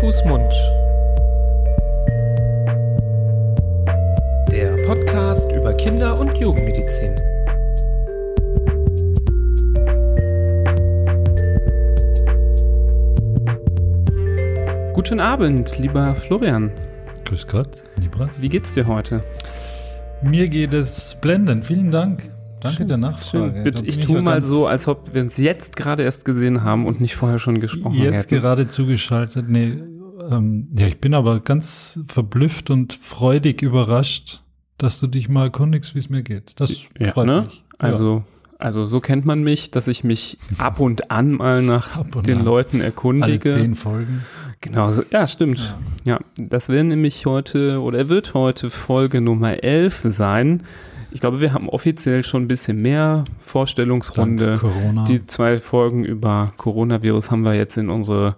Fuß, Mund. Der Podcast über Kinder- und Jugendmedizin. Guten Abend, lieber Florian. Grüß Gott, Libras. Wie geht's dir heute? Mir geht es blendend. Vielen Dank. Danke Schön, der Nachfrage. Bitte, ich ja tue mal so, als ob wir uns jetzt gerade erst gesehen haben und nicht vorher schon gesprochen Jetzt hätten. gerade zugeschaltet. Nee, ähm, ja, ich bin aber ganz verblüfft und freudig überrascht, dass du dich mal erkundigst, wie es mir geht. Das Ja, freut ne? mich. Also, also so kennt man mich, dass ich mich ab und an mal nach den an. Leuten ja. alle erkundige. zehn Folgen. Genau, so, ja, stimmt. Ja. das wäre nämlich heute oder wird heute Folge Nummer 11 sein. Ich glaube, wir haben offiziell schon ein bisschen mehr Vorstellungsrunde. Die zwei Folgen über Coronavirus haben wir jetzt in unsere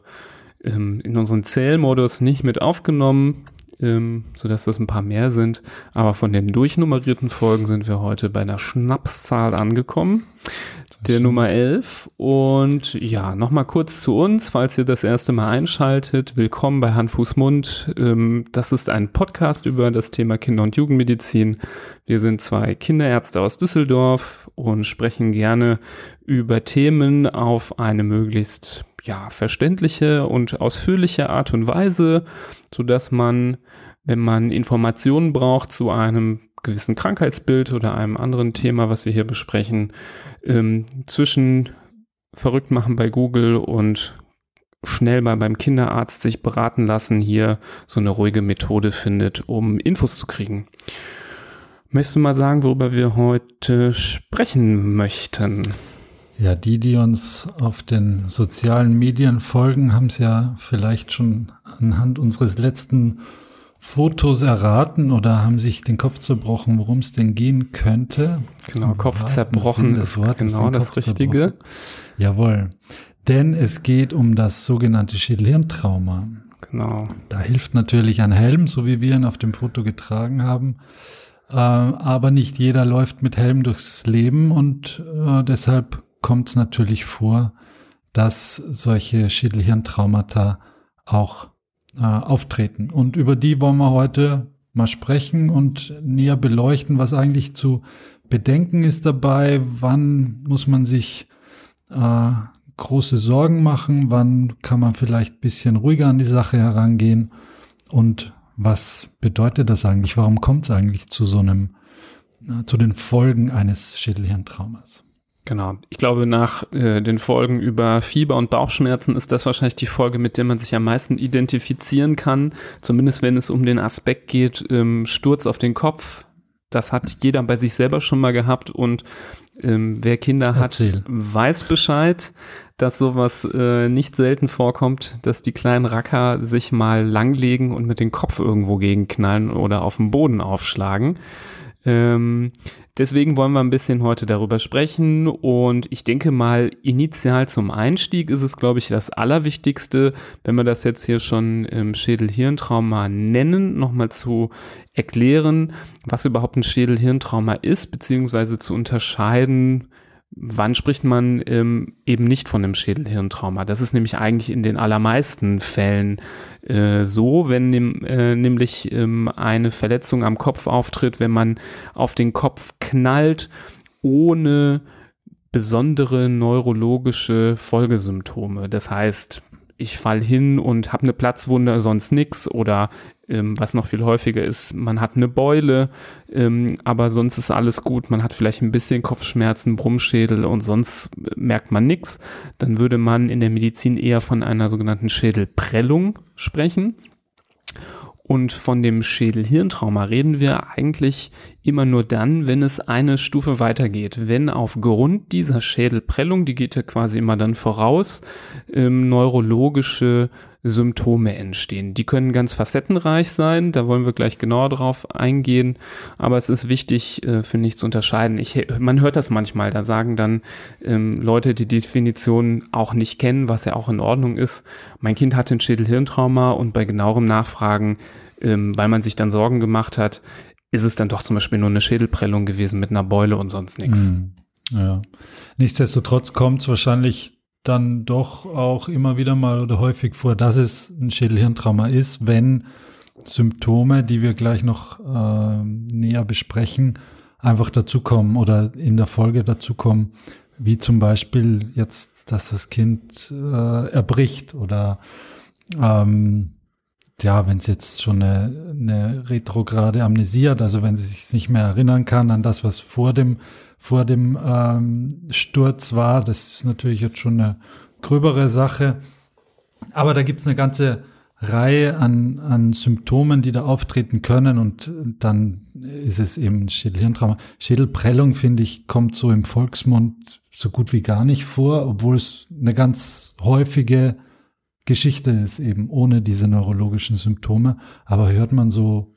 ähm, in unseren Zählmodus nicht mit aufgenommen, ähm, sodass das ein paar mehr sind. Aber von den durchnummerierten Folgen sind wir heute bei einer Schnapszahl angekommen, der Nummer 11. Und ja, nochmal kurz zu uns, falls ihr das erste Mal einschaltet. Willkommen bei Hand, Fuß, Mund. Ähm, das ist ein Podcast über das Thema Kinder- und Jugendmedizin. Wir sind zwei Kinderärzte aus Düsseldorf und sprechen gerne über Themen auf eine möglichst ja, verständliche und ausführliche Art und Weise, so dass man, wenn man Informationen braucht zu einem gewissen Krankheitsbild oder einem anderen Thema, was wir hier besprechen, ähm, zwischen verrückt machen bei Google und schnell mal beim Kinderarzt sich beraten lassen, hier so eine ruhige Methode findet, um Infos zu kriegen. Möchtest du mal sagen, worüber wir heute sprechen möchten? Ja, die, die uns auf den sozialen Medien folgen, haben es ja vielleicht schon anhand unseres letzten Fotos erraten oder haben sich den Kopf zerbrochen, worum es denn gehen könnte. Genau, Kopf zerbrochen ist Wortes, genau das Richtige. Jawohl. Denn es geht um das sogenannte Schädelhirntrauma. Genau. Da hilft natürlich ein Helm, so wie wir ihn auf dem Foto getragen haben. Äh, aber nicht jeder läuft mit Helm durchs Leben und äh, deshalb kommt es natürlich vor, dass solche Schädelhirntraumata auch äh, auftreten. Und über die wollen wir heute mal sprechen und näher beleuchten, was eigentlich zu bedenken ist dabei, wann muss man sich äh, große Sorgen machen, wann kann man vielleicht ein bisschen ruhiger an die Sache herangehen und was bedeutet das eigentlich? Warum kommt es eigentlich zu so einem, äh, zu den Folgen eines Schädelhirntraumas? Genau. Ich glaube, nach äh, den Folgen über Fieber und Bauchschmerzen ist das wahrscheinlich die Folge, mit der man sich am meisten identifizieren kann. Zumindest wenn es um den Aspekt geht, ähm, Sturz auf den Kopf. Das hat jeder bei sich selber schon mal gehabt und ähm, wer Kinder hat, Erzähl. weiß Bescheid, dass sowas äh, nicht selten vorkommt, dass die kleinen Racker sich mal langlegen und mit dem Kopf irgendwo gegenknallen oder auf dem Boden aufschlagen. Ähm, deswegen wollen wir ein bisschen heute darüber sprechen und ich denke mal, initial zum Einstieg ist es, glaube ich, das Allerwichtigste, wenn wir das jetzt hier schon im Schädel-Hirntrauma nennen, nochmal zu erklären, was überhaupt ein Schädel-Hirntrauma ist, beziehungsweise zu unterscheiden, wann spricht man ähm, eben nicht von einem Schädelhirntrauma? Das ist nämlich eigentlich in den allermeisten Fällen äh, so, wenn äh, nämlich ähm, eine Verletzung am Kopf auftritt, wenn man auf den Kopf knallt, ohne besondere neurologische Folgesymptome. Das heißt, ich fall hin und habe eine Platzwunde, sonst nix oder ähm, was noch viel häufiger ist, man hat eine Beule, ähm, aber sonst ist alles gut, man hat vielleicht ein bisschen Kopfschmerzen, Brummschädel und sonst merkt man nix, dann würde man in der Medizin eher von einer sogenannten Schädelprellung sprechen. Und von dem Schädel-Hirntrauma reden wir eigentlich immer nur dann, wenn es eine Stufe weitergeht. Wenn aufgrund dieser Schädelprellung, die geht ja quasi immer dann voraus, ähm, neurologische Symptome entstehen. Die können ganz facettenreich sein, da wollen wir gleich genauer drauf eingehen, aber es ist wichtig, äh, finde ich, zu unterscheiden. Ich, man hört das manchmal, da sagen dann ähm, Leute, die die Definition auch nicht kennen, was ja auch in Ordnung ist. Mein Kind hatte ein Schädelhirntrauma und bei genauerem Nachfragen, ähm, weil man sich dann Sorgen gemacht hat, ist es dann doch zum Beispiel nur eine Schädelprellung gewesen mit einer Beule und sonst nichts. Hm, ja. Nichtsdestotrotz kommt es wahrscheinlich dann doch auch immer wieder mal oder häufig vor, dass es ein Schädelhirntrauma ist, wenn Symptome, die wir gleich noch äh, näher besprechen, einfach dazukommen oder in der Folge dazukommen, wie zum Beispiel jetzt, dass das Kind äh, erbricht oder ähm, ja, wenn es jetzt schon eine, eine retrograde Amnesie hat, also wenn sie sich nicht mehr erinnern kann an das, was vor dem, vor dem ähm, Sturz war, das ist natürlich jetzt schon eine gröbere Sache. Aber da gibt es eine ganze Reihe an, an Symptomen, die da auftreten können und dann ist es eben Schädelhirntrauma. Schädelprellung, finde ich, kommt so im Volksmund so gut wie gar nicht vor, obwohl es eine ganz häufige Geschichte ist, eben ohne diese neurologischen Symptome. Aber hört man so,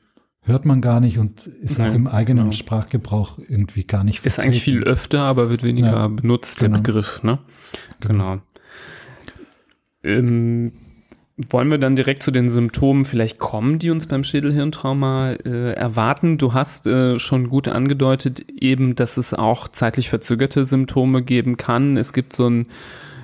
hört man gar nicht und ist Nein, auch im eigenen genau. Sprachgebrauch irgendwie gar nicht Ist eigentlich viel öfter, aber wird weniger ja, benutzt, genau. der Begriff, ne? Genau. genau. Ähm, wollen wir dann direkt zu den Symptomen vielleicht kommen, die uns beim Schädelhirntrauma äh, erwarten? Du hast äh, schon gut angedeutet, eben, dass es auch zeitlich verzögerte Symptome geben kann. Es gibt so ein,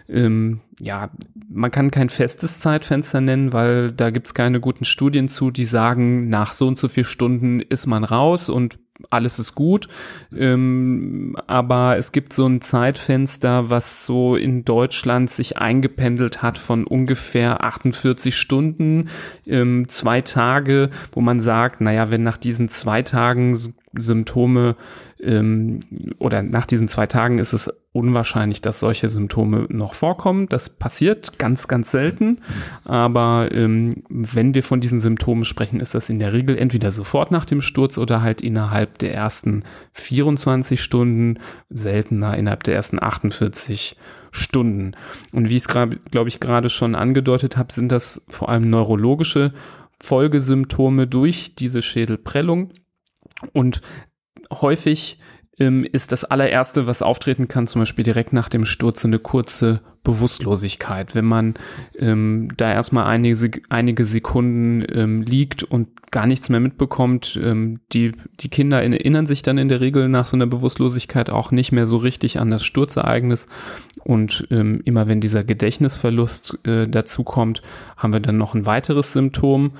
ähm, ja, man kann kein festes Zeitfenster nennen, weil da gibt's keine guten Studien zu, die sagen, nach so und so vier Stunden ist man raus und alles ist gut. Ähm, aber es gibt so ein Zeitfenster, was so in Deutschland sich eingependelt hat von ungefähr 48 Stunden, ähm, zwei Tage, wo man sagt, naja, wenn nach diesen zwei Tagen Symptome ähm, oder nach diesen zwei Tagen ist es unwahrscheinlich, dass solche Symptome noch vorkommen. Das passiert ganz, ganz selten. Aber ähm, wenn wir von diesen Symptomen sprechen, ist das in der Regel entweder sofort nach dem Sturz oder halt innerhalb der ersten 24 Stunden, seltener innerhalb der ersten 48 Stunden. Und wie ich es glaube ich, gerade schon angedeutet habe, sind das vor allem neurologische Folgesymptome durch diese Schädelprellung. Und häufig ähm, ist das allererste, was auftreten kann, zum Beispiel direkt nach dem Sturz, eine kurze Bewusstlosigkeit. Wenn man ähm, da erstmal einige, einige Sekunden ähm, liegt und gar nichts mehr mitbekommt, ähm, die, die Kinder erinnern sich dann in der Regel nach so einer Bewusstlosigkeit auch nicht mehr so richtig an das Sturzereignis. Und ähm, immer wenn dieser Gedächtnisverlust äh, dazu kommt, haben wir dann noch ein weiteres Symptom.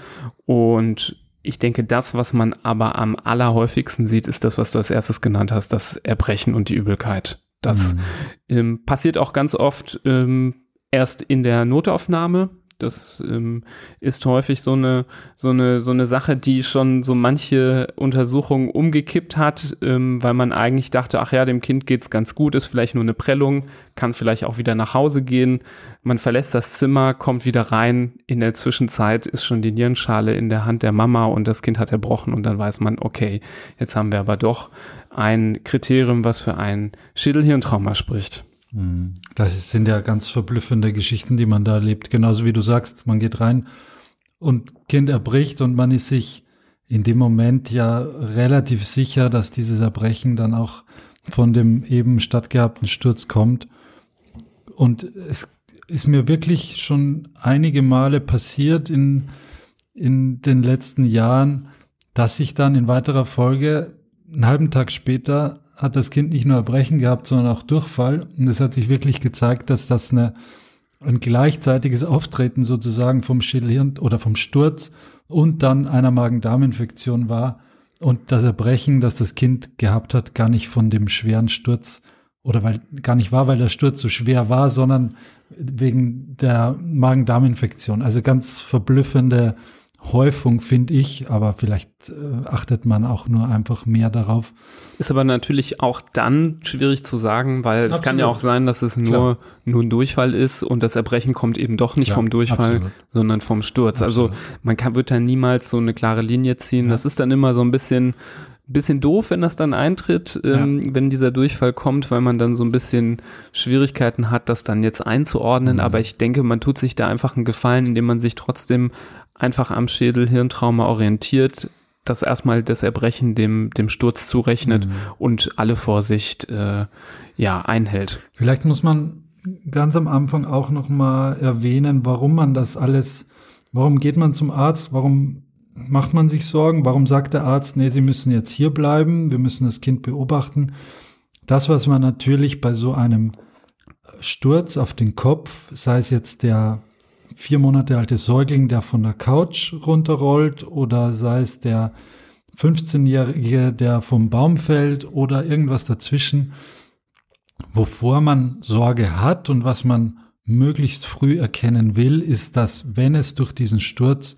Und ich denke, das, was man aber am allerhäufigsten sieht, ist das, was du als erstes genannt hast, das Erbrechen und die Übelkeit. Das mhm. ähm, passiert auch ganz oft ähm, erst in der Notaufnahme. Das ähm, ist häufig so eine, so, eine, so eine Sache, die schon so manche Untersuchungen umgekippt hat, ähm, weil man eigentlich dachte, ach ja, dem Kind geht's ganz gut, ist vielleicht nur eine Prellung, kann vielleicht auch wieder nach Hause gehen. Man verlässt das Zimmer, kommt wieder rein. In der Zwischenzeit ist schon die Nierenschale in der Hand der Mama und das Kind hat erbrochen und dann weiß man, okay, jetzt haben wir aber doch ein Kriterium, was für ein Schädelhirntrauma spricht. Mhm. Das sind ja ganz verblüffende Geschichten, die man da erlebt. Genauso wie du sagst, man geht rein und Kind erbricht und man ist sich in dem Moment ja relativ sicher, dass dieses Erbrechen dann auch von dem eben stattgehabten Sturz kommt. Und es ist mir wirklich schon einige Male passiert in, in den letzten Jahren, dass ich dann in weiterer Folge einen halben Tag später hat das Kind nicht nur Erbrechen gehabt, sondern auch Durchfall. Und es hat sich wirklich gezeigt, dass das eine, ein gleichzeitiges Auftreten sozusagen vom Schädelhirn oder vom Sturz und dann einer Magen-Darm-Infektion war. Und das Erbrechen, das das Kind gehabt hat, gar nicht von dem schweren Sturz oder weil gar nicht war, weil der Sturz so schwer war, sondern wegen der Magen-Darm-Infektion. Also ganz verblüffende Häufung, finde ich, aber vielleicht äh, achtet man auch nur einfach mehr darauf. Ist aber natürlich auch dann schwierig zu sagen, weil absolut. es kann ja auch sein, dass es nur, nur ein Durchfall ist und das Erbrechen kommt eben doch nicht Klar, vom Durchfall, absolut. sondern vom Sturz. Also absolut. Also man kann, wird da niemals so eine klare Linie ziehen. Ja. Das ist dann immer so ein bisschen, bisschen doof, wenn das dann eintritt, ähm, ja. wenn dieser Durchfall kommt, weil man dann so ein bisschen Schwierigkeiten hat, das dann jetzt einzuordnen. Mhm. Aber ich denke, man tut sich da einfach einen Gefallen, indem man sich trotzdem einfach am Schädel-Hirntrauma orientiert, das erstmal das Erbrechen dem, dem Sturz zurechnet mhm. und alle Vorsicht äh, ja einhält. Vielleicht muss man ganz am Anfang auch noch mal erwähnen, warum man das alles, warum geht man zum Arzt, warum macht man sich Sorgen, warum sagt der Arzt, nee, Sie müssen jetzt hier bleiben, wir müssen das Kind beobachten. Das, was man natürlich bei so einem Sturz auf den Kopf, sei es jetzt der vier Monate alte Säugling, der von der Couch runterrollt, oder sei es der 15-Jährige, der vom Baum fällt oder irgendwas dazwischen, wovor man Sorge hat und was man möglichst früh erkennen will, ist, dass wenn es durch diesen Sturz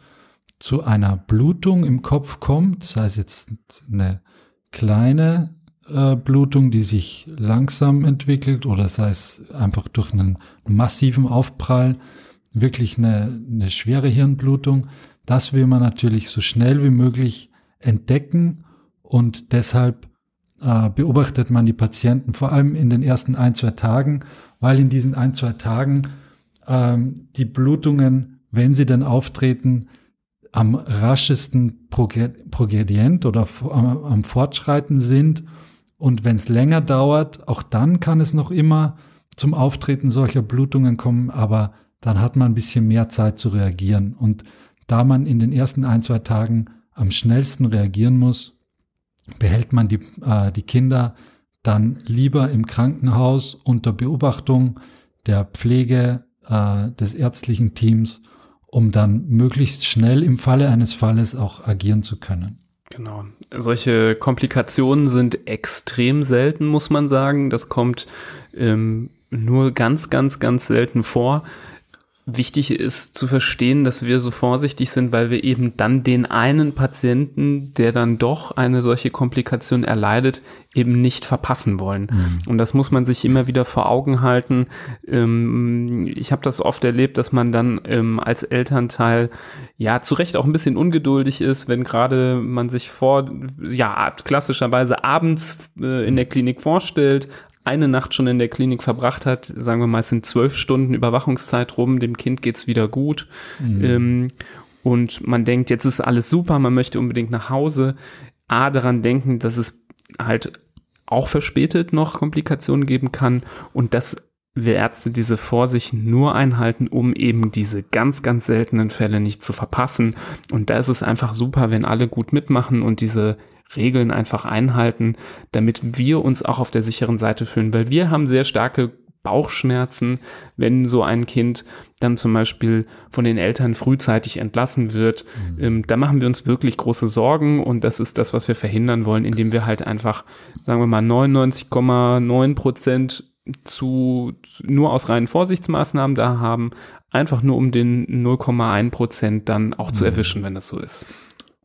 zu einer Blutung im Kopf kommt, sei es jetzt eine kleine äh, Blutung, die sich langsam entwickelt oder sei es einfach durch einen massiven Aufprall wirklich eine, eine schwere Hirnblutung, das will man natürlich so schnell wie möglich entdecken und deshalb äh, beobachtet man die Patienten vor allem in den ersten ein, zwei Tagen, weil in diesen ein, zwei Tagen ähm, die Blutungen, wenn sie denn auftreten, am raschesten progredient oder am, am Fortschreiten sind. Und wenn es länger dauert, auch dann kann es noch immer zum Auftreten solcher Blutungen kommen, aber dann hat man ein bisschen mehr Zeit zu reagieren. Und da man in den ersten ein, zwei Tagen am schnellsten reagieren muss, behält man die, äh, die Kinder dann lieber im Krankenhaus unter Beobachtung der Pflege äh, des ärztlichen Teams, um dann möglichst schnell im Falle eines Falles auch agieren zu können. Genau. Solche Komplikationen sind extrem selten, muss man sagen. Das kommt ähm, nur ganz, ganz, ganz selten vor. Wichtig ist zu verstehen, dass wir so vorsichtig sind, weil wir eben dann den einen Patienten, der dann doch eine solche Komplikation erleidet, eben nicht verpassen wollen. Mhm. Und das muss man sich immer wieder vor Augen halten. Ähm, ich habe das oft erlebt, dass man dann ähm, als Elternteil ja zu Recht auch ein bisschen ungeduldig ist, wenn gerade man sich vor, ja, klassischerweise abends äh, in der Klinik vorstellt, eine Nacht schon in der Klinik verbracht hat, sagen wir mal, es sind zwölf Stunden Überwachungszeit rum, dem Kind geht's wieder gut. Mhm. Ähm, und man denkt, jetzt ist alles super, man möchte unbedingt nach Hause. A, daran denken, dass es halt auch verspätet noch Komplikationen geben kann und dass wir Ärzte diese Vorsicht nur einhalten, um eben diese ganz, ganz seltenen Fälle nicht zu verpassen. Und da ist es einfach super, wenn alle gut mitmachen und diese Regeln einfach einhalten, damit wir uns auch auf der sicheren Seite fühlen, weil wir haben sehr starke Bauchschmerzen, wenn so ein Kind dann zum Beispiel von den Eltern frühzeitig entlassen wird. Mhm. Ähm, da machen wir uns wirklich große Sorgen und das ist das, was wir verhindern wollen, indem wir halt einfach, sagen wir mal, 99,9 Prozent zu, nur aus reinen Vorsichtsmaßnahmen da haben, einfach nur um den 0,1 Prozent dann auch mhm. zu erwischen, wenn das so ist.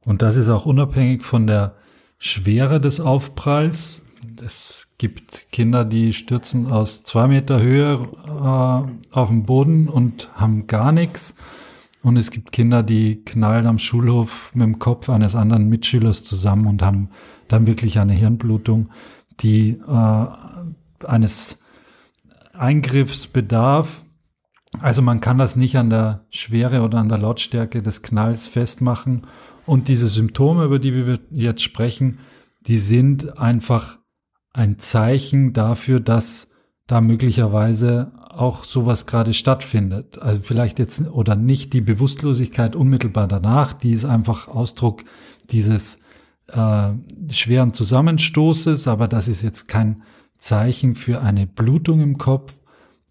Und das ist auch unabhängig von der Schwere des Aufpralls. Es gibt Kinder, die stürzen aus zwei Meter Höhe äh, auf den Boden und haben gar nichts. Und es gibt Kinder, die knallen am Schulhof mit dem Kopf eines anderen Mitschülers zusammen und haben dann wirklich eine Hirnblutung, die äh, eines Eingriffs bedarf. Also man kann das nicht an der Schwere oder an der Lautstärke des Knalls festmachen. Und diese Symptome, über die wir jetzt sprechen, die sind einfach ein Zeichen dafür, dass da möglicherweise auch sowas gerade stattfindet. Also vielleicht jetzt oder nicht die Bewusstlosigkeit unmittelbar danach, die ist einfach Ausdruck dieses äh, schweren Zusammenstoßes, aber das ist jetzt kein Zeichen für eine Blutung im Kopf.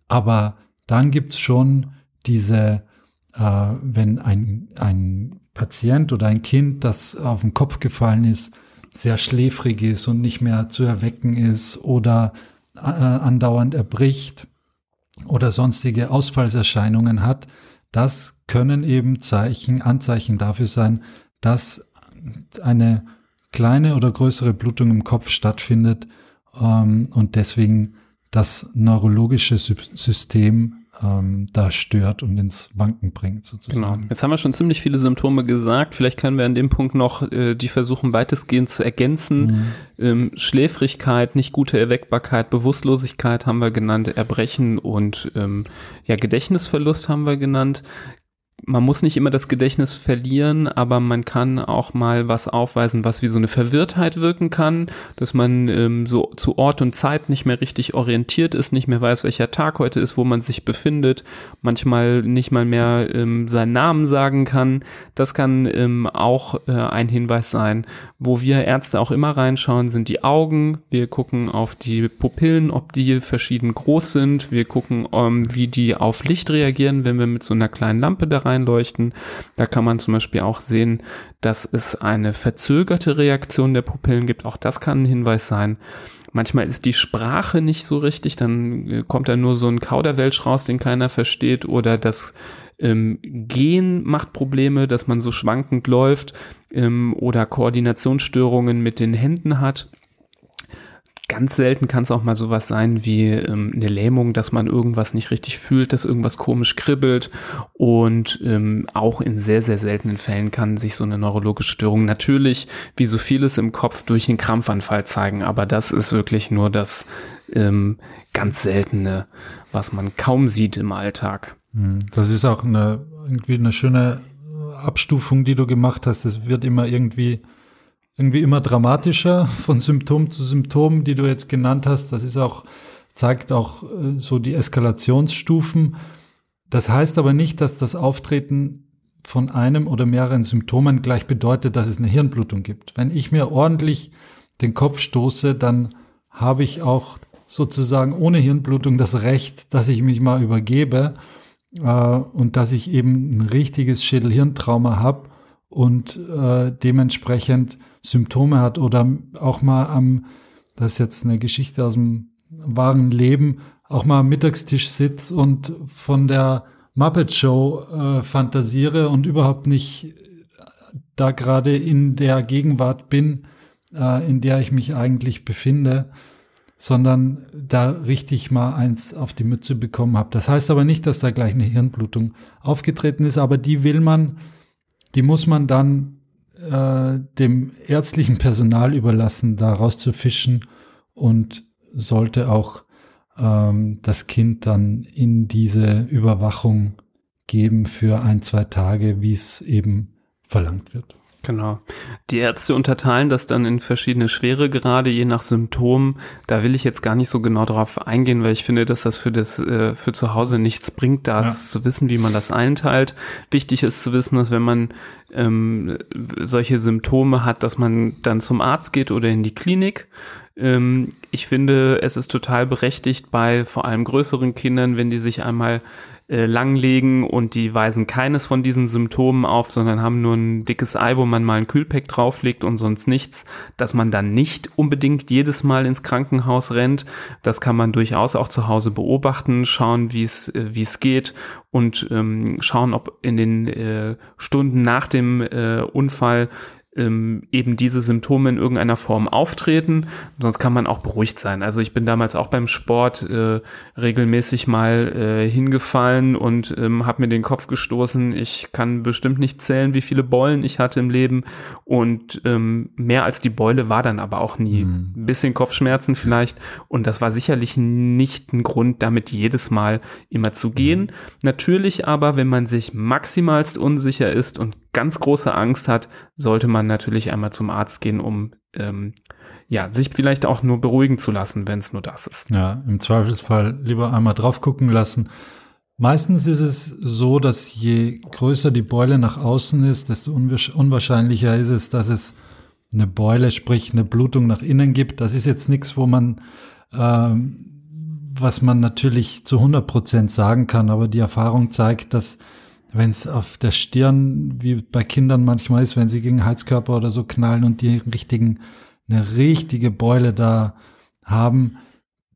Aber dann gibt's schon diese, äh, wenn ein, ein Patient oder ein Kind, das auf den Kopf gefallen ist, sehr schläfrig ist und nicht mehr zu erwecken ist oder äh, andauernd erbricht oder sonstige Ausfallserscheinungen hat, das können eben Zeichen, Anzeichen dafür sein, dass eine kleine oder größere Blutung im Kopf stattfindet ähm, und deswegen das neurologische System ähm, da stört und ins Wanken bringt sozusagen. Genau. Jetzt haben wir schon ziemlich viele Symptome gesagt. Vielleicht können wir an dem Punkt noch äh, die versuchen weitestgehend zu ergänzen. Mhm. Ähm, Schläfrigkeit, nicht gute Erweckbarkeit, Bewusstlosigkeit haben wir genannt, Erbrechen und ähm, ja Gedächtnisverlust haben wir genannt. Man muss nicht immer das Gedächtnis verlieren, aber man kann auch mal was aufweisen, was wie so eine Verwirrtheit wirken kann, dass man ähm, so zu Ort und Zeit nicht mehr richtig orientiert ist, nicht mehr weiß, welcher Tag heute ist, wo man sich befindet, manchmal nicht mal mehr ähm, seinen Namen sagen kann. Das kann ähm, auch äh, ein Hinweis sein. Wo wir Ärzte auch immer reinschauen, sind die Augen. Wir gucken auf die Pupillen, ob die verschieden groß sind. Wir gucken, ähm, wie die auf Licht reagieren, wenn wir mit so einer kleinen Lampe da reinleuchten. Da kann man zum Beispiel auch sehen, dass es eine verzögerte Reaktion der Pupillen gibt. Auch das kann ein Hinweis sein. Manchmal ist die Sprache nicht so richtig, dann äh, kommt da nur so ein Kauderwelsch raus, den keiner versteht, oder das ähm, Gehen macht Probleme, dass man so schwankend läuft ähm, oder Koordinationsstörungen mit den Händen hat. Ganz selten kann es auch mal sowas sein wie ähm, eine Lähmung, dass man irgendwas nicht richtig fühlt, dass irgendwas komisch kribbelt. Und ähm, auch in sehr, sehr seltenen Fällen kann sich so eine neurologische Störung natürlich, wie so vieles im Kopf, durch einen Krampfanfall zeigen. Aber das ist wirklich nur das ähm, ganz Seltene, was man kaum sieht im Alltag. Hm, das ist auch eine, irgendwie eine schöne Abstufung, die du gemacht hast. Es wird immer irgendwie irgendwie immer dramatischer von Symptom zu Symptom, die du jetzt genannt hast. Das ist auch, zeigt auch äh, so die Eskalationsstufen. Das heißt aber nicht, dass das Auftreten von einem oder mehreren Symptomen gleich bedeutet, dass es eine Hirnblutung gibt. Wenn ich mir ordentlich den Kopf stoße, dann habe ich auch sozusagen ohne Hirnblutung das Recht, dass ich mich mal übergebe äh, und dass ich eben ein richtiges Schädelhirntrauma habe und äh, dementsprechend Symptome hat oder auch mal am, das ist jetzt eine Geschichte aus dem wahren Leben, auch mal am Mittagstisch sitze und von der Muppet Show äh, fantasiere und überhaupt nicht da gerade in der Gegenwart bin, äh, in der ich mich eigentlich befinde, sondern da richtig mal eins auf die Mütze bekommen habe. Das heißt aber nicht, dass da gleich eine Hirnblutung aufgetreten ist, aber die will man, die muss man dann äh, dem ärztlichen Personal überlassen, da rauszufischen und sollte auch ähm, das Kind dann in diese Überwachung geben für ein, zwei Tage, wie es eben verlangt wird. Genau. Die Ärzte unterteilen das dann in verschiedene Schweregrade, je nach Symptom. Da will ich jetzt gar nicht so genau drauf eingehen, weil ich finde, dass das für das äh, für zu Hause nichts bringt, da ja. zu wissen, wie man das einteilt. Wichtig ist zu wissen, dass wenn man ähm, solche Symptome hat, dass man dann zum Arzt geht oder in die Klinik. Ähm, ich finde, es ist total berechtigt bei vor allem größeren Kindern, wenn die sich einmal äh, langlegen und die weisen keines von diesen Symptomen auf, sondern haben nur ein dickes Ei, wo man mal ein Kühlpack drauflegt und sonst nichts, dass man dann nicht unbedingt jedes Mal ins Krankenhaus rennt. Das kann man durchaus auch zu Hause beobachten, schauen, wie es äh, wie es geht und ähm, schauen, ob in den äh, Stunden nach dem äh, Unfall ähm, eben diese Symptome in irgendeiner Form auftreten. Sonst kann man auch beruhigt sein. Also ich bin damals auch beim Sport äh, regelmäßig mal äh, hingefallen und ähm, habe mir den Kopf gestoßen. Ich kann bestimmt nicht zählen, wie viele Beulen ich hatte im Leben. Und ähm, mehr als die Beule war dann aber auch nie. Mhm. Ein bisschen Kopfschmerzen vielleicht. Und das war sicherlich nicht ein Grund, damit jedes Mal immer zu gehen. Mhm. Natürlich aber, wenn man sich maximalst unsicher ist und ganz große Angst hat, sollte man natürlich einmal zum Arzt gehen, um ähm, ja, sich vielleicht auch nur beruhigen zu lassen, wenn es nur das ist. Ja, im Zweifelsfall lieber einmal drauf gucken lassen. Meistens ist es so, dass je größer die Beule nach außen ist, desto unwahrscheinlicher ist es, dass es eine Beule, sprich eine Blutung nach innen gibt. Das ist jetzt nichts, wo man, ähm, was man natürlich zu 100 Prozent sagen kann, aber die Erfahrung zeigt, dass wenn es auf der Stirn, wie bei Kindern manchmal ist, wenn sie gegen Heizkörper oder so knallen und die richtigen, eine richtige Beule da haben.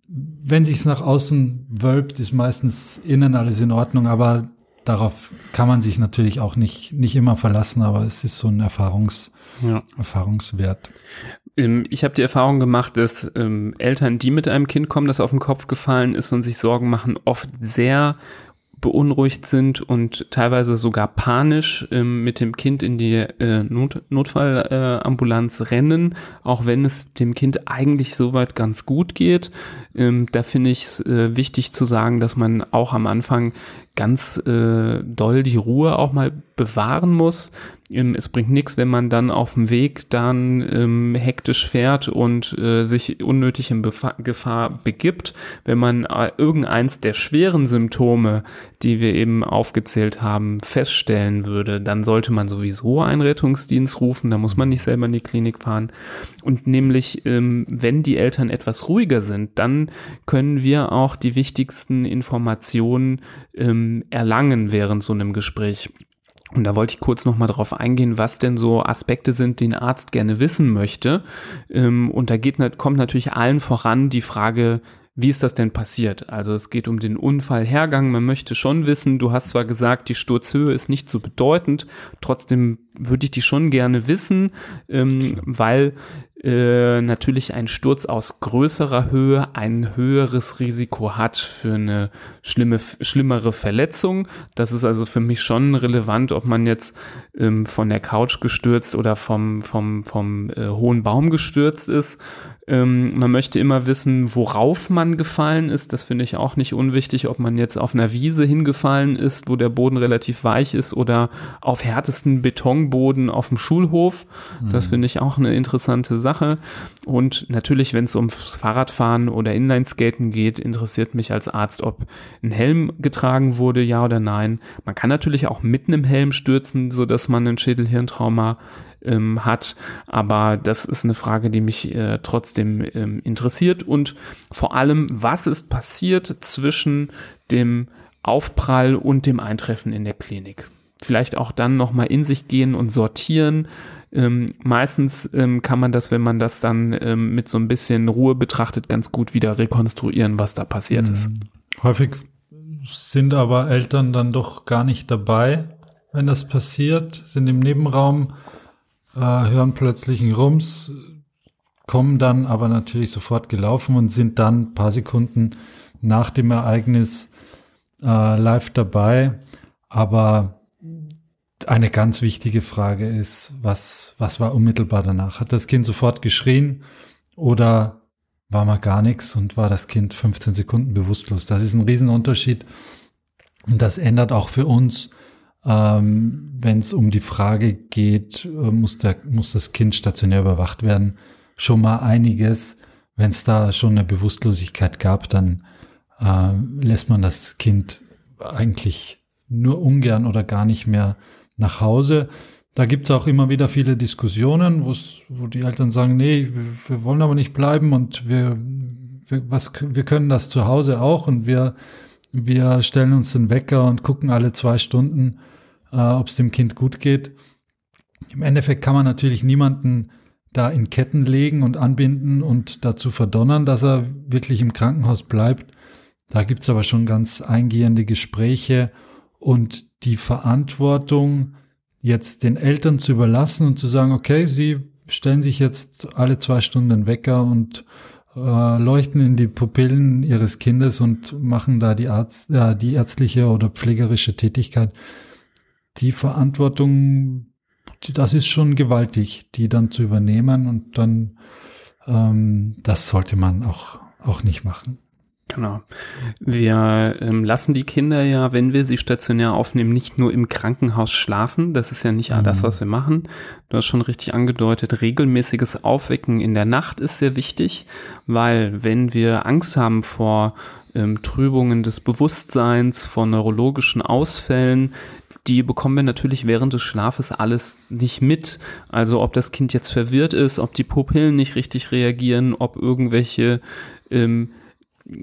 Wenn sich's nach außen wölbt, ist meistens innen alles in Ordnung, aber darauf kann man sich natürlich auch nicht, nicht immer verlassen, aber es ist so ein Erfahrungs, ja. Erfahrungswert. Ähm, ich habe die Erfahrung gemacht, dass ähm, Eltern, die mit einem Kind kommen, das auf den Kopf gefallen ist und sich Sorgen machen, oft sehr beunruhigt sind und teilweise sogar panisch ähm, mit dem Kind in die äh, Not Notfallambulanz äh, rennen, auch wenn es dem Kind eigentlich soweit ganz gut geht. Ähm, da finde ich es äh, wichtig zu sagen, dass man auch am Anfang ganz äh, doll die Ruhe auch mal bewahren muss. Ähm, es bringt nichts, wenn man dann auf dem Weg dann ähm, hektisch fährt und äh, sich unnötig in Befa Gefahr begibt. Wenn man äh, irgendeins der schweren Symptome, die wir eben aufgezählt haben, feststellen würde, dann sollte man sowieso einen Rettungsdienst rufen. Da muss man nicht selber in die Klinik fahren. Und nämlich, ähm, wenn die Eltern etwas ruhiger sind, dann können wir auch die wichtigsten Informationen ähm, erlangen während so einem Gespräch. Und da wollte ich kurz nochmal drauf eingehen, was denn so Aspekte sind, die ein Arzt gerne wissen möchte. Ähm, und da geht, kommt natürlich allen voran die Frage, wie ist das denn passiert? Also es geht um den Unfallhergang. Man möchte schon wissen, du hast zwar gesagt, die Sturzhöhe ist nicht so bedeutend, trotzdem würde ich die schon gerne wissen, ähm, weil äh, natürlich ein Sturz aus größerer Höhe ein höheres Risiko hat für eine schlimme, schlimmere Verletzung. Das ist also für mich schon relevant, ob man jetzt ähm, von der Couch gestürzt oder vom, vom, vom äh, hohen Baum gestürzt ist. Ähm, man möchte immer wissen, worauf man gefallen ist. Das finde ich auch nicht unwichtig, ob man jetzt auf einer Wiese hingefallen ist, wo der Boden relativ weich ist oder auf härtesten Betonboden auf dem Schulhof. Mhm. Das finde ich auch eine interessante Sache. Und natürlich, wenn es ums Fahrradfahren oder Inlineskaten geht, interessiert mich als Arzt, ob ein Helm getragen wurde, ja oder nein. Man kann natürlich auch mitten im Helm stürzen, so dass man ein Schädelhirntrauma ähm, hat. Aber das ist eine Frage, die mich äh, trotzdem ähm, interessiert. Und vor allem, was ist passiert zwischen dem Aufprall und dem Eintreffen in der Klinik? Vielleicht auch dann nochmal in sich gehen und sortieren. Ähm, meistens ähm, kann man das, wenn man das dann ähm, mit so ein bisschen Ruhe betrachtet, ganz gut wieder rekonstruieren, was da passiert mhm. ist. Häufig sind aber Eltern dann doch gar nicht dabei, wenn das passiert, sind im Nebenraum äh, hören plötzlich einen Rums, kommen dann aber natürlich sofort gelaufen und sind dann ein paar Sekunden nach dem Ereignis äh, live dabei. Aber eine ganz wichtige Frage ist, was, was war unmittelbar danach? Hat das Kind sofort geschrien oder war mal gar nichts und war das Kind 15 Sekunden bewusstlos? Das ist ein Riesenunterschied. Und das ändert auch für uns ähm, Wenn es um die Frage geht, äh, muss, der, muss das Kind stationär überwacht werden, schon mal einiges. Wenn es da schon eine Bewusstlosigkeit gab, dann äh, lässt man das Kind eigentlich nur ungern oder gar nicht mehr nach Hause. Da gibt es auch immer wieder viele Diskussionen, wo die Eltern sagen, nee, wir, wir, wollen aber nicht bleiben und wir, wir, was, wir können das zu Hause auch und wir, wir stellen uns den Wecker und gucken alle zwei Stunden, äh, ob es dem Kind gut geht. Im Endeffekt kann man natürlich niemanden da in Ketten legen und anbinden und dazu verdonnern, dass er wirklich im Krankenhaus bleibt. Da gibt es aber schon ganz eingehende Gespräche und die Verantwortung, jetzt den Eltern zu überlassen und zu sagen, okay, sie stellen sich jetzt alle zwei Stunden Wecker und äh, leuchten in die Pupillen ihres Kindes und machen da die, Arzt, äh, die ärztliche oder pflegerische Tätigkeit die Verantwortung, das ist schon gewaltig, die dann zu übernehmen und dann, ähm, das sollte man auch, auch nicht machen. Genau. Wir ähm, lassen die Kinder ja, wenn wir sie stationär aufnehmen, nicht nur im Krankenhaus schlafen. Das ist ja nicht mhm. das, was wir machen. Du hast schon richtig angedeutet, regelmäßiges Aufwecken in der Nacht ist sehr wichtig, weil wenn wir Angst haben vor ähm, Trübungen des Bewusstseins, vor neurologischen Ausfällen, die bekommen wir natürlich während des Schlafes alles nicht mit. Also ob das Kind jetzt verwirrt ist, ob die Pupillen nicht richtig reagieren, ob irgendwelche ähm,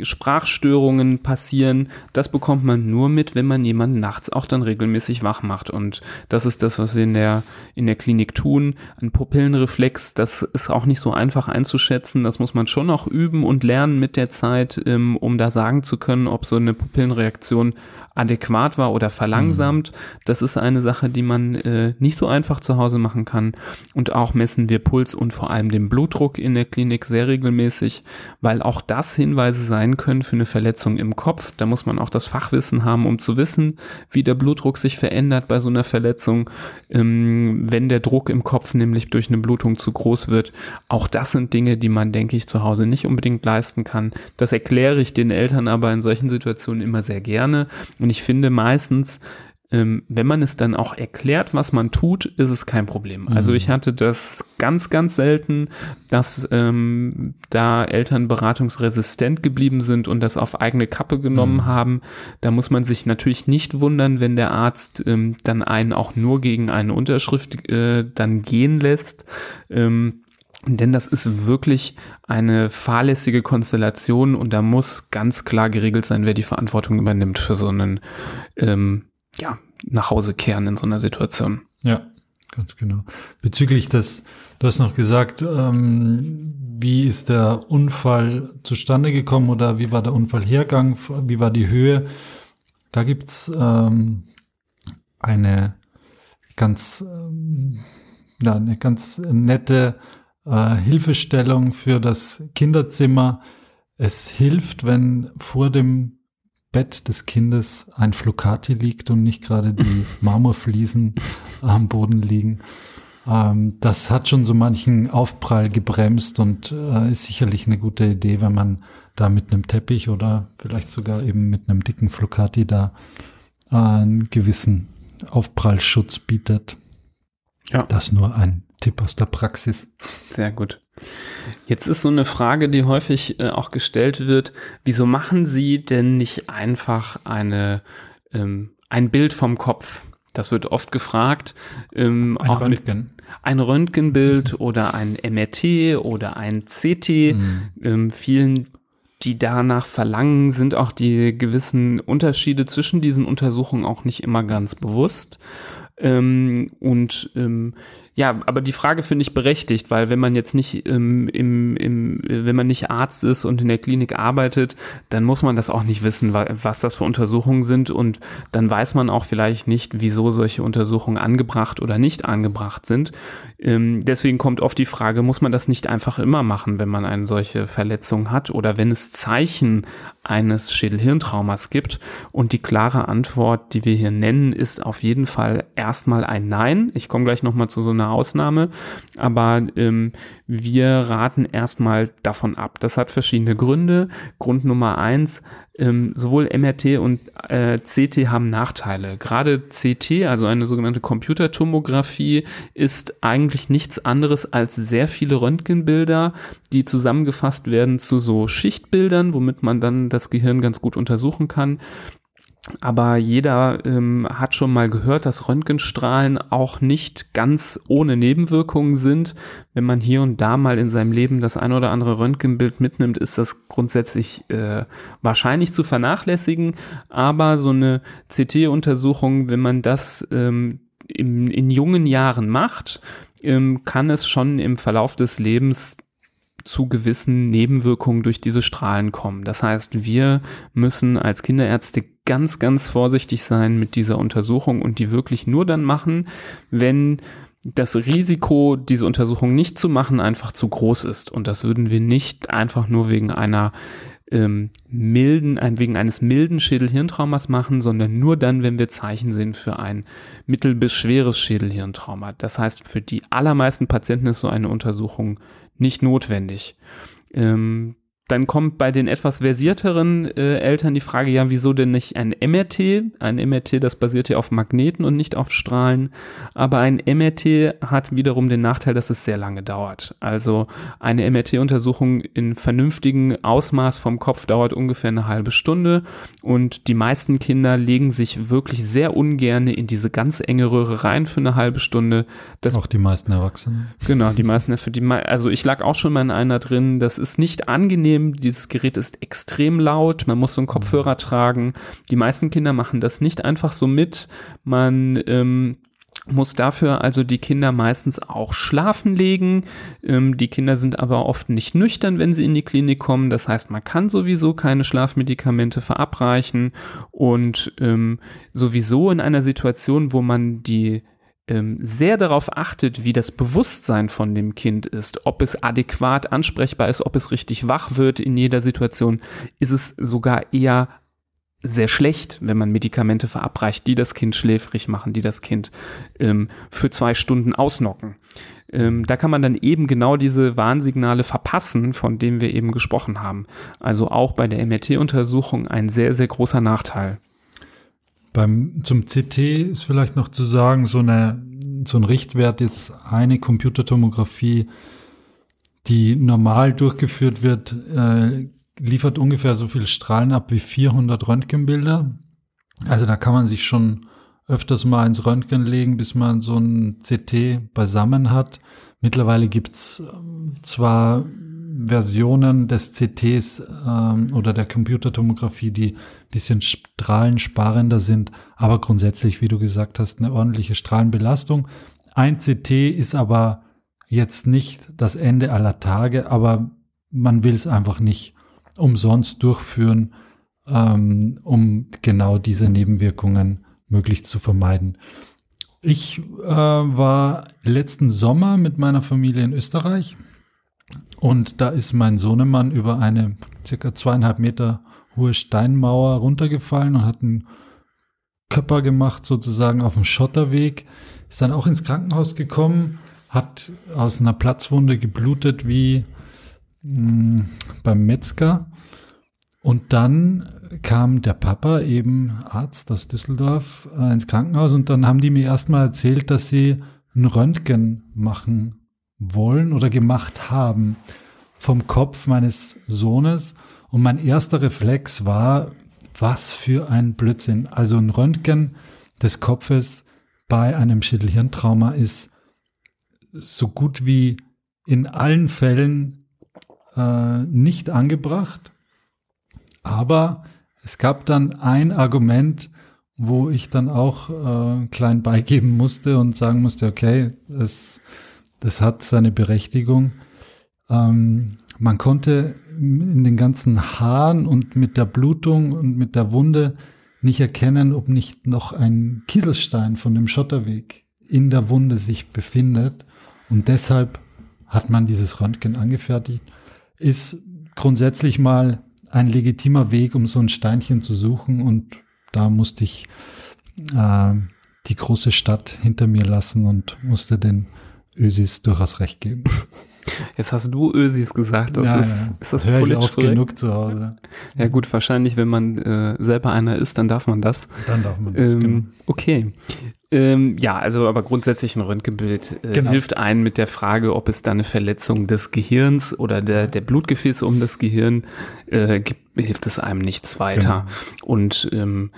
Sprachstörungen passieren, das bekommt man nur mit, wenn man jemanden nachts auch dann regelmäßig wach macht. Und das ist das, was wir in der, in der Klinik tun. Ein Pupillenreflex, das ist auch nicht so einfach einzuschätzen. Das muss man schon noch üben und lernen mit der Zeit, ähm, um da sagen zu können, ob so eine Pupillenreaktion adäquat war oder verlangsamt. Mhm. Das ist eine Sache, die man äh, nicht so einfach zu Hause machen kann. Und auch messen wir Puls und vor allem den Blutdruck in der Klinik sehr regelmäßig, weil auch das Hinweise sein können für eine Verletzung im Kopf. Da muss man auch das Fachwissen haben, um zu wissen, wie der Blutdruck sich verändert bei so einer Verletzung, ähm, wenn der Druck im Kopf nämlich durch eine Blutung zu groß wird. Auch das sind Dinge, die man, denke ich, zu Hause nicht unbedingt leisten kann. Das erkläre ich den Eltern aber in solchen Situationen immer sehr gerne. Und ich finde meistens, ähm, wenn man es dann auch erklärt, was man tut, ist es kein Problem. Also mhm. Ich hatte das ganz, ganz selten, dass ähm, da Eltern beratungsresistent geblieben sind und das auf eigene Kappe genommen mhm. haben. Da muss man sich natürlich nicht wundern, wenn der Arzt ähm, dann einen auch nur gegen eine Unterschrift äh, dann gehen lässt. Ähm, denn das ist wirklich eine fahrlässige Konstellation und da muss ganz klar geregelt sein, wer die Verantwortung übernimmt für so einen ähm, ja, nach Hause kehren in so einer Situation. Ja, ganz genau. Bezüglich des, du hast noch gesagt, ähm, wie ist der Unfall zustande gekommen oder wie war der Unfallhergang, wie war die Höhe? Da gibt's ähm, eine ganz, ähm, ja, eine ganz nette äh, Hilfestellung für das Kinderzimmer. Es hilft, wenn vor dem Bett des Kindes ein Flocati liegt und nicht gerade die Marmorfliesen am Boden liegen. Ähm, das hat schon so manchen Aufprall gebremst und äh, ist sicherlich eine gute Idee, wenn man da mit einem Teppich oder vielleicht sogar eben mit einem dicken Flocati da äh, einen gewissen Aufprallschutz bietet. Ja. Das nur ein Tipp aus der Praxis. Sehr gut. Jetzt ist so eine Frage, die häufig äh, auch gestellt wird. Wieso machen Sie denn nicht einfach eine, ähm, ein Bild vom Kopf? Das wird oft gefragt. Ähm, ein auch Röntgen. ein Röntgenbild oder ein MRT oder ein CT. Mhm. Ähm, vielen die danach verlangen, sind auch die gewissen Unterschiede zwischen diesen Untersuchungen auch nicht immer ganz bewusst. Ähm, und ähm, ja, aber die Frage finde ich berechtigt, weil wenn man jetzt nicht ähm, im, im, wenn man nicht Arzt ist und in der Klinik arbeitet, dann muss man das auch nicht wissen, was das für Untersuchungen sind und dann weiß man auch vielleicht nicht, wieso solche Untersuchungen angebracht oder nicht angebracht sind. Ähm, deswegen kommt oft die Frage, muss man das nicht einfach immer machen, wenn man eine solche Verletzung hat oder wenn es Zeichen eines Schädelhirntraumas gibt? Und die klare Antwort, die wir hier nennen, ist auf jeden Fall erstmal ein Nein. Ich komme gleich nochmal zu so einer Ausnahme, aber ähm, wir raten erstmal davon ab. Das hat verschiedene Gründe. Grund Nummer eins, ähm, sowohl MRT und äh, CT haben Nachteile. Gerade CT, also eine sogenannte Computertomographie, ist eigentlich nichts anderes als sehr viele Röntgenbilder, die zusammengefasst werden zu so Schichtbildern, womit man dann das Gehirn ganz gut untersuchen kann. Aber jeder ähm, hat schon mal gehört, dass Röntgenstrahlen auch nicht ganz ohne Nebenwirkungen sind. Wenn man hier und da mal in seinem Leben das ein oder andere Röntgenbild mitnimmt, ist das grundsätzlich äh, wahrscheinlich zu vernachlässigen. Aber so eine CT-Untersuchung, wenn man das ähm, im, in jungen Jahren macht, ähm, kann es schon im Verlauf des Lebens zu gewissen Nebenwirkungen durch diese Strahlen kommen. Das heißt, wir müssen als Kinderärzte ganz, ganz vorsichtig sein mit dieser Untersuchung und die wirklich nur dann machen, wenn das Risiko, diese Untersuchung nicht zu machen, einfach zu groß ist. Und das würden wir nicht einfach nur wegen einer ähm, milden, wegen eines milden Schädelhirntraumas machen, sondern nur dann, wenn wir Zeichen sehen für ein mittel- bis schweres Schädelhirntrauma. Das heißt, für die allermeisten Patienten ist so eine Untersuchung nicht notwendig. Ähm, dann kommt bei den etwas versierteren äh, Eltern die Frage, ja, wieso denn nicht ein MRT? Ein MRT, das basiert ja auf Magneten und nicht auf Strahlen. Aber ein MRT hat wiederum den Nachteil, dass es sehr lange dauert. Also eine MRT-Untersuchung in vernünftigem Ausmaß vom Kopf dauert ungefähr eine halbe Stunde und die meisten Kinder legen sich wirklich sehr ungern in diese ganz enge Röhre rein für eine halbe Stunde. Das, auch die meisten Erwachsenen. Genau, die meisten, für die, also ich lag auch schon mal in einer drin. Das ist nicht angenehm Problem. Dieses Gerät ist extrem laut. Man muss so einen Kopfhörer tragen. Die meisten Kinder machen das nicht einfach so mit. Man ähm, muss dafür also die Kinder meistens auch schlafen legen. Ähm, die Kinder sind aber oft nicht nüchtern, wenn sie in die Klinik kommen. Das heißt, man kann sowieso keine Schlafmedikamente verabreichen und ähm, sowieso in einer Situation, wo man die sehr darauf achtet, wie das Bewusstsein von dem Kind ist, ob es adäquat ansprechbar ist, ob es richtig wach wird in jeder Situation, ist es sogar eher sehr schlecht, wenn man Medikamente verabreicht, die das Kind schläfrig machen, die das Kind ähm, für zwei Stunden ausnocken. Ähm, da kann man dann eben genau diese Warnsignale verpassen, von denen wir eben gesprochen haben. Also auch bei der MRT-Untersuchung ein sehr, sehr großer Nachteil. Beim, zum CT ist vielleicht noch zu sagen, so, eine, so ein Richtwert ist eine Computertomographie, die normal durchgeführt wird, äh, liefert ungefähr so viel Strahlen ab wie 400 Röntgenbilder. Also da kann man sich schon öfters mal ins Röntgen legen, bis man so ein CT beisammen hat. Mittlerweile gibt's ähm, zwar Versionen des CTs ähm, oder der Computertomographie, die bisschen strahlensparender sind, aber grundsätzlich, wie du gesagt hast, eine ordentliche Strahlenbelastung. Ein CT ist aber jetzt nicht das Ende aller Tage, aber man will es einfach nicht umsonst durchführen, ähm, um genau diese Nebenwirkungen möglichst zu vermeiden. Ich äh, war letzten Sommer mit meiner Familie in Österreich und da ist mein Sohnemann über eine circa zweieinhalb Meter hohe Steinmauer runtergefallen und hat einen Körper gemacht, sozusagen auf dem Schotterweg. Ist dann auch ins Krankenhaus gekommen, hat aus einer Platzwunde geblutet wie mh, mm, beim Metzger. Und dann kam der Papa, eben Arzt aus Düsseldorf, äh, ins Krankenhaus und dann haben die mir erstmal erzählt, dass sie ein Röntgen machen wollen oder gemacht haben vom Kopf meines Sohnes. Und mein erster Reflex war, was für ein Blödsinn. Also ein Röntgen des Kopfes bei einem Schädelhirntrauma ist so gut wie in allen Fällen äh, nicht angebracht. Aber es gab dann ein Argument, wo ich dann auch äh, klein beigeben musste und sagen musste, okay, es, das hat seine Berechtigung. Ähm, man konnte in den ganzen Haaren und mit der Blutung und mit der Wunde nicht erkennen, ob nicht noch ein Kieselstein von dem Schotterweg in der Wunde sich befindet. Und deshalb hat man dieses Röntgen angefertigt. Ist grundsätzlich mal ein legitimer Weg, um so ein Steinchen zu suchen. Und da musste ich äh, die große Stadt hinter mir lassen und musste den Ösis durchaus recht geben. Jetzt hast du Ösis gesagt. Das ja, ist, ja. ist das ich politisch oft korrekt? genug zu Hause. Ja gut, wahrscheinlich, wenn man äh, selber einer ist, dann darf man das. Dann darf man das, Ähm, genau. Okay. Ähm, ja, also aber grundsätzlich ein Röntgenbild äh, Genau. hilft einem mit der Frage, ob es da eine Verletzung des Gehirns oder der, der Blutgefäße um das Gehirn äh, gibt, hilft es einem nichts weiter. Genau. Und ähm,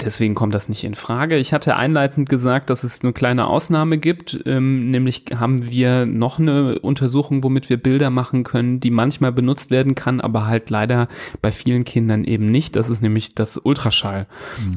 Deswegen kommt das nicht in Frage. Ich hatte einleitend gesagt, dass es eine kleine Ausnahme gibt. Ähm, nämlich haben wir noch eine Untersuchung, womit wir Bilder machen können, die manchmal benutzt werden kann, aber halt leider bei vielen Kindern eben nicht. Das ist nämlich das Ultraschall.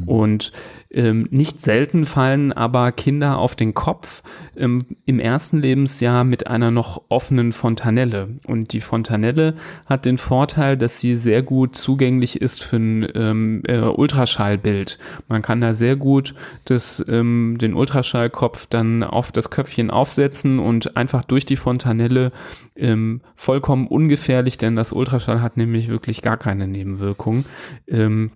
Und ähm, nicht selten fallen aber Kinder auf den Kopf ähm, im ersten Lebensjahr mit einer noch offenen Fontanelle. Und die Fontanelle hat den Vorteil, dass sie sehr gut zugänglich ist für ein ähm, äh, Ultraschallbild. Man kann da sehr gut das, ähm, den Ultraschallkopf dann auf das Köpfchen aufsetzen und einfach durch die Fontanelle ähm, vollkommen ungefährlich, denn das Ultraschall hat nämlich wirklich gar keine Nebenwirkungen. Ähm,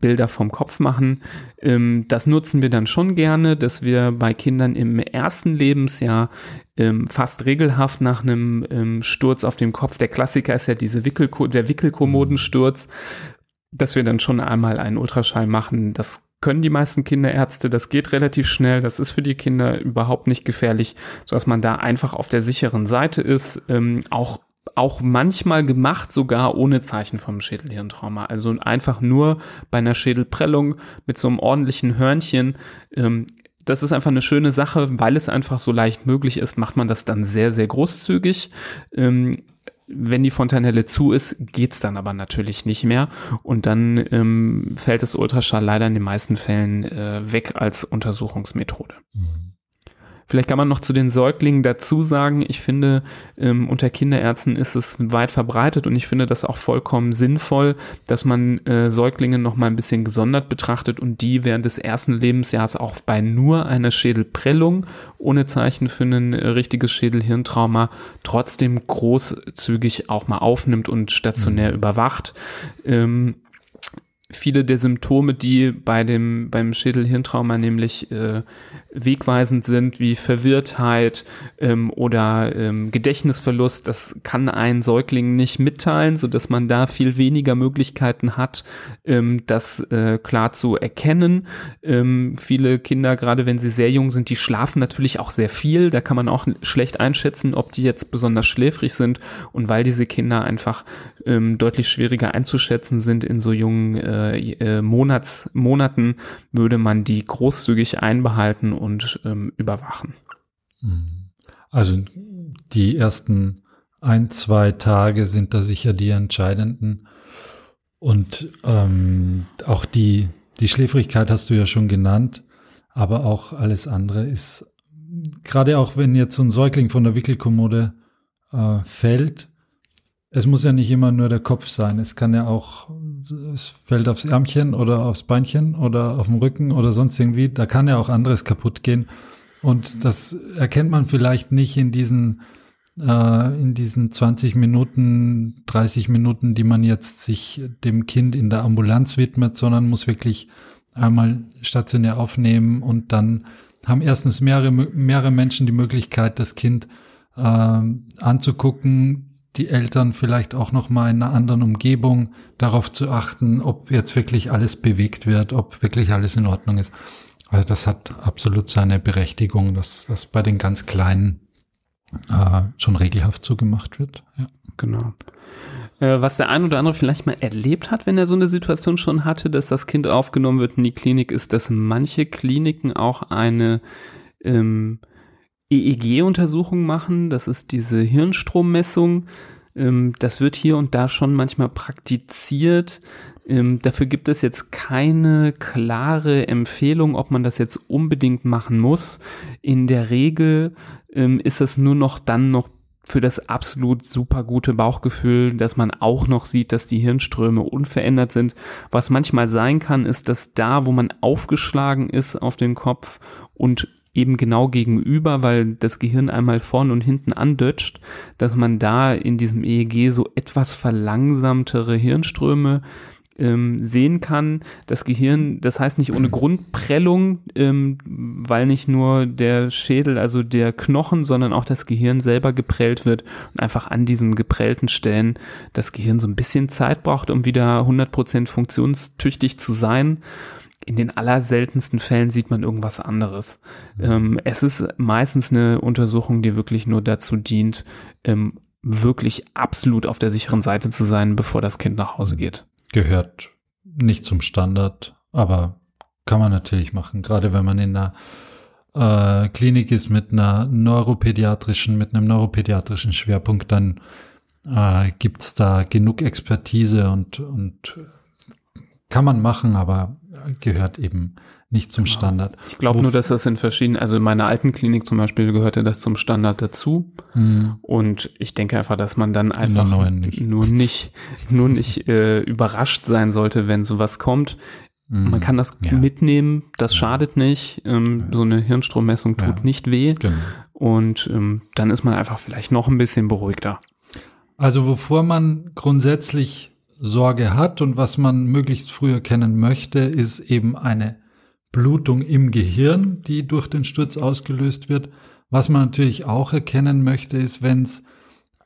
Bilder vom Kopf machen. Ähm, das nutzen wir dann schon gerne, dass wir bei Kindern im ersten Lebensjahr ähm, fast regelhaft nach einem ähm, Sturz auf dem Kopf, der Klassiker ist ja diese Wickelko der Wickelkommodensturz, dass wir dann schon einmal einen Ultraschall machen. Das können die meisten Kinderärzte, das geht relativ schnell, das ist für die Kinder überhaupt nicht gefährlich, sodass man da einfach auf der sicheren Seite ist, ähm, auch auch manchmal gemacht, sogar ohne Zeichen vom Schädelhirntrauma. Also einfach nur bei einer Schädelprellung mit so einem ordentlichen Hörnchen. Ähm, das ist einfach eine schöne Sache, weil es einfach so leicht möglich ist, macht man das dann sehr, sehr großzügig. Ähm, wenn die Fontanelle zu ist, geht's dann aber natürlich nicht mehr. Und dann ähm, fällt das Ultraschall leider in den meisten Fällen äh, weg als Untersuchungsmethode. Vielleicht kann man noch zu den Säuglingen dazu sagen, ich finde, ähm, unter Kinderärzten ist es weit verbreitet und ich finde das auch vollkommen sinnvoll, dass man äh, Säuglinge noch mal ein bisschen gesondert betrachtet und die während des ersten Lebensjahres auch bei nur einer Schädelprellung ohne Zeichen für ein äh, richtiges Schädelhirntrauma trotzdem großzügig auch mal aufnimmt und stationär mhm. überwacht. Ähm, viele der Symptome, die bei dem beim Schädelhirntrauma nämlich äh, wegweisend sind, wie Verwirrtheit ähm, oder ähm, Gedächtnisverlust, das kann ein Säugling nicht mitteilen, so dass man da viel weniger Möglichkeiten hat, ähm, das äh, klar zu erkennen. Ähm, viele Kinder, gerade wenn sie sehr jung sind, die schlafen natürlich auch sehr viel. Da kann man auch schlecht einschätzen, ob die jetzt besonders schläfrig sind und weil diese Kinder einfach ähm, deutlich schwieriger einzuschätzen sind in so jungen äh, äh, Monats, Monaten, würde man die großzügig einbehalten und ähm, überwachen. Mhm. Also die ersten ein, zwei Tage sind da sicher die entscheidenden. Und ähm, auch die, die Schläfrigkeit hast du ja schon genannt, aber auch alles andere ist, gerade auch wenn jetzt so ein Säugling von der Wickelkommode äh, fällt, es muss ja nicht immer nur der Kopf sein. Es kann ja auch, es fällt aufs Ärmchen oder aufs Beinchen oder auf dem Rücken oder sonst irgendwie. Da kann ja auch anderes kaputt gehen. Und das erkennt man vielleicht nicht in diesen, äh, in diesen 20 Minuten, 30 Minuten, die man jetzt sich dem Kind in der Ambulanz widmet, sondern muss wirklich einmal stationär aufnehmen und dann haben erstens mehrere, mehrere Menschen die Möglichkeit, das Kind äh, anzugucken, die Eltern vielleicht auch noch mal in einer anderen Umgebung darauf zu achten, ob jetzt wirklich alles bewegt wird, ob wirklich alles in Ordnung ist. Also das hat absolut seine Berechtigung, dass das bei den ganz Kleinen äh, schon regelhaft so gemacht wird. Ja. Genau. Äh, was der ein oder andere vielleicht mal erlebt hat, wenn er so eine Situation schon hatte, dass das Kind aufgenommen wird in die Klinik, ist, dass manche Kliniken auch eine ähm, EEG-Untersuchung machen. Das ist diese Hirnstrommessung. Ähm, das wird hier und da schon manchmal praktiziert. Ähm, dafür gibt es jetzt keine klare Empfehlung, ob man das jetzt unbedingt machen muss. In der Regel ähm, ist es nur noch dann noch für das absolut super gute Bauchgefühl, dass man auch noch sieht, dass die Hirnströme unverändert sind. Was manchmal sein kann, ist, dass da, wo man aufgeschlagen ist auf den Kopf und eben genau gegenüber, weil das Gehirn einmal vorn und hinten andötscht, dass man da in diesem EEG so etwas verlangsamtere Hirnströme ähm, sehen kann. Das Gehirn, das heißt nicht ohne Grundprellung, ähm, weil nicht nur der Schädel, also der Knochen, sondern auch das Gehirn selber geprellt wird und einfach an diesen geprellten Stellen das Gehirn so ein bisschen Zeit braucht, um wieder 100% funktionstüchtig zu sein in den allerseltensten Fällen sieht man irgendwas anderes. Mhm. Ähm, es ist meistens eine Untersuchung, die wirklich nur dazu dient, ähm, wirklich absolut auf der sicheren Seite zu sein, bevor das Kind nach Hause geht. Gehört nicht zum Standard, aber kann man natürlich machen, gerade wenn man in einer äh, Klinik ist mit einer neuropädiatrischen, mit einem neuropädiatrischen Schwerpunkt, dann äh, gibt es da genug Expertise und, und kann man machen, aber gehört eben nicht zum genau. Standard. Ich glaube nur, dass das in verschiedenen, also in meiner alten Klinik zum Beispiel gehörte das zum Standard dazu. Mhm. Und ich denke einfach, dass man dann einfach nicht. nur nicht, nur nicht äh, überrascht sein sollte, wenn sowas kommt. Mhm. Man kann das ja. mitnehmen, das ja. schadet nicht. Ähm, ja. So eine Hirnstrommessung tut nicht weh. Genau. Und ähm, dann ist man einfach vielleicht noch ein bisschen beruhigter. Also bevor man grundsätzlich Sorge hat und was man möglichst früh erkennen möchte, ist eben eine Blutung im Gehirn, die durch den Sturz ausgelöst wird. Was man natürlich auch erkennen möchte, ist, wenn es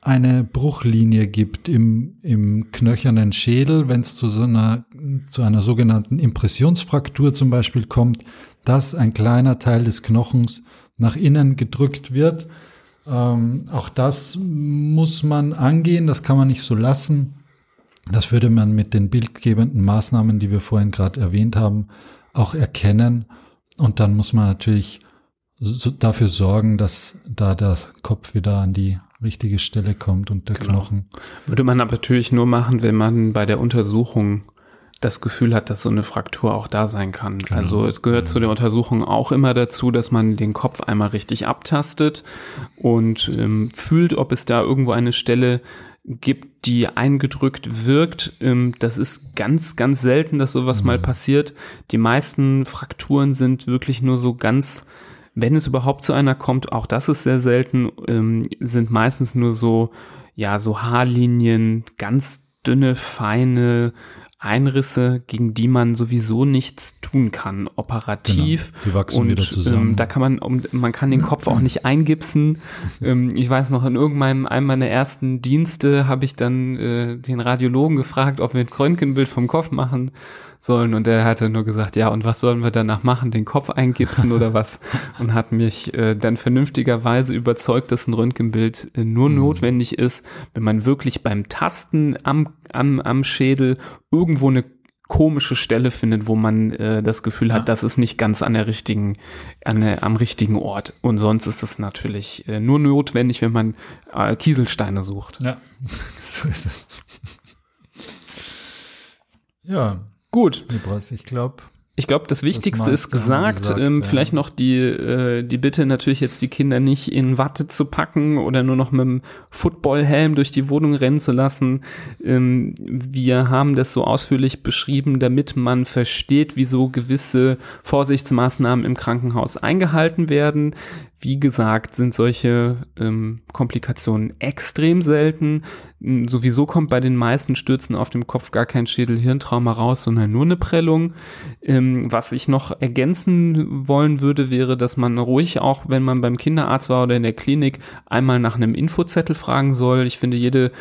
eine Bruchlinie gibt im, im knöchernen Schädel, wenn es zu so einer, zu einer sogenannten Impressionsfraktur zum Beispiel kommt, dass ein kleiner Teil des Knochens nach innen gedrückt wird. Ähm, auch das muss man angehen, das kann man nicht so lassen. Das würde man mit den bildgebenden Maßnahmen, die wir vorhin gerade erwähnt haben, auch erkennen. Und dann muss man natürlich so dafür sorgen, dass da der Kopf wieder an die richtige Stelle kommt und der genau. Knochen. Würde man aber natürlich nur machen, wenn man bei der Untersuchung das Gefühl hat, dass so eine Fraktur auch da sein kann. Genau. Also es gehört zu der Untersuchung auch immer dazu, dass man den Kopf einmal richtig abtastet und ähm, fühlt, ob es da irgendwo eine Stelle gibt, die eingedrückt wirkt. Ähm, das ist ganz, ganz selten, dass sowas mal passiert. Die meisten Frakturen sind wirklich nur so ganz, wenn es überhaupt zu einer kommt, auch das ist sehr selten, ähm, sind meistens nur so, ja, so Haarlinien, ganz dünne, feine Einrisse, gegen die man sowieso nichts tun kann, operativ. Genau. Die wachsen und wieder zusammen. Ähm, da kann man, um, man kann den Kopf auch nicht eingipsen. ähm, ich weiß noch, in irgendeinem einem meiner ersten Dienste habe ich dann äh, den Radiologen gefragt, ob wir ein Röntgenbild vom Kopf machen sollen und er hatte nur gesagt, ja, und was sollen wir danach machen, den Kopf eingipsen oder was? Und hat mich äh, dann vernünftigerweise überzeugt, dass ein Röntgenbild äh, nur notwendig ist, wenn man wirklich beim Tasten am, am, am Schädel irgendwo eine komische Stelle findet, wo man äh, das Gefühl hat, das ist nicht ganz an der richtigen, an der, am richtigen Ort. Und sonst ist es natürlich äh, nur notwendig, wenn man äh, Kieselsteine sucht. Ja, so ist es. Ja, Gut, ich glaube, Ich glaube, das Wichtigste ist haben wir gesagt. gesagt, ähm, ja. Vielleicht noch die, äh, die Bitte natürlich jetzt die Kinder nicht in Watte zu packen oder nur noch mit dem Footballhelm durch die Wohnung rennen zu lassen. Ähm, wir haben das so ausführlich beschrieben, damit man versteht, wieso gewisse Vorsichtsmaßnahmen im Krankenhaus eingehalten werden. Wie gesagt, sind solche ähm, Komplikationen extrem selten. M, Sowieso kommt bei den meisten Stürzen auf dem Kopf gar kein Schädel-Hirntrauma raus, sondern nur eine Prellung. Ähm, was ich noch ergänzen wollen würde, wäre, dass man ruhig auch, wenn man beim Kinderarzt war oder in der Klinik, einmal nach einem Infozettel fragen soll. Ich finde, jede,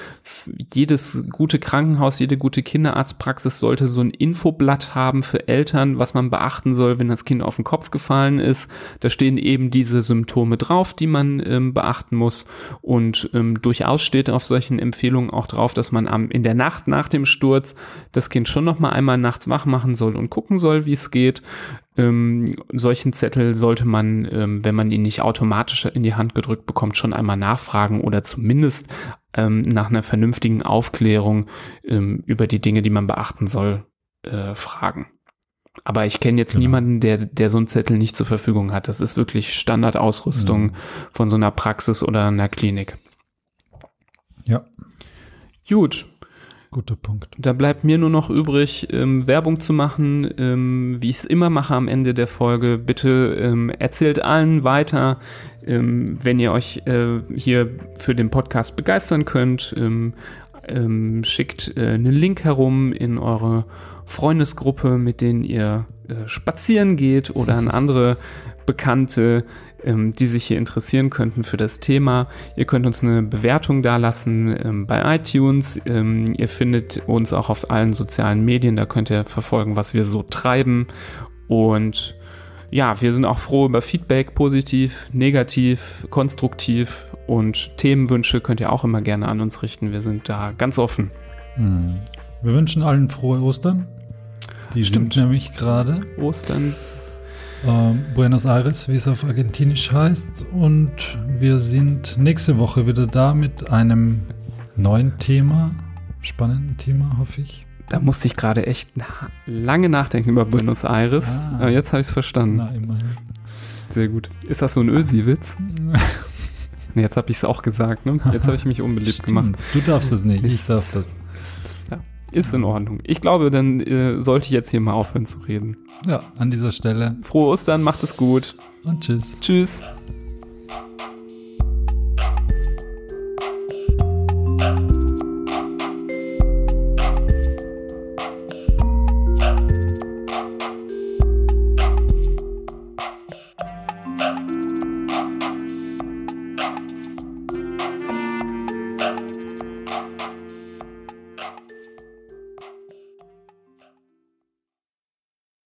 jedes gute Krankenhaus, jede gute Kinderarztpraxis sollte so ein Infoblatt haben für Eltern, was man beachten soll, wenn das Kind auf den Kopf gefallen ist. Da stehen eben diese Symptome drauf, die man ähm, beachten muss. Und ähm, durchaus steht auf solchen Empfehlungen auch drauf, dass man am, in der Nacht nach dem Sturz das Kind schon noch mal einmal nachts wach machen soll und gucken soll, wie es geht. Ähm, solchen Zettel sollte man, ähm, wenn man ihn nicht automatisch in die Hand gedrückt bekommt, schon einmal nachfragen oder zumindest ähm, nach einer vernünftigen Aufklärung ähm, über die Dinge, die man beachten soll, äh, fragen. Aber ich kenne jetzt Genau. niemanden, der, der so einen Zettel nicht zur Verfügung hat. Das ist wirklich Standardausrüstung Mhm. von so einer Praxis oder einer Klinik. ja, Gut, guter Punkt. Da bleibt mir nur noch übrig, ähm, Werbung zu machen, ähm, wie ich es immer mache am Ende der Folge. Bitte ähm, erzählt allen weiter, ähm, wenn ihr euch äh, hier für den Podcast begeistern könnt. Ähm, ähm, schickt äh, einen Link herum in eure Freundesgruppe, mit denen ihr äh, spazieren geht oder an andere Bekannte, ähm, die sich hier interessieren könnten für das Thema. Ihr könnt uns eine Bewertung dalassen ähm, bei iTunes. Ähm, ihr findet uns auch auf allen sozialen Medien. Da könnt ihr verfolgen, was wir so treiben. Und ja, wir sind auch froh über Feedback, positiv, negativ, konstruktiv und Themenwünsche könnt ihr auch immer gerne an uns richten. Wir sind da ganz offen. Hm. Wir wünschen allen frohe Ostern. Die Stimmt. sind nämlich gerade Ostern. ähm, Buenos Aires, wie es auf Argentinisch heißt. Und wir sind nächste Woche wieder da mit einem neuen Thema. Spannenden Thema, hoffe ich. Da musste ich gerade echt lange nachdenken über Buenos Aires. Ah. Aber jetzt habe ich es verstanden. Na, immerhin. Sehr gut. Ist das so ein Ösi-Witz? Jetzt habe ich es auch gesagt, ne? Jetzt habe ich mich unbeliebt gemacht. Stimmt. Du darfst es nicht, ich darf das. Ist in Ordnung. Ich glaube, dann äh, sollte ich jetzt hier mal aufhören zu reden. Ja, an dieser Stelle. Frohe Ostern, macht es gut. Und tschüss. Tschüss.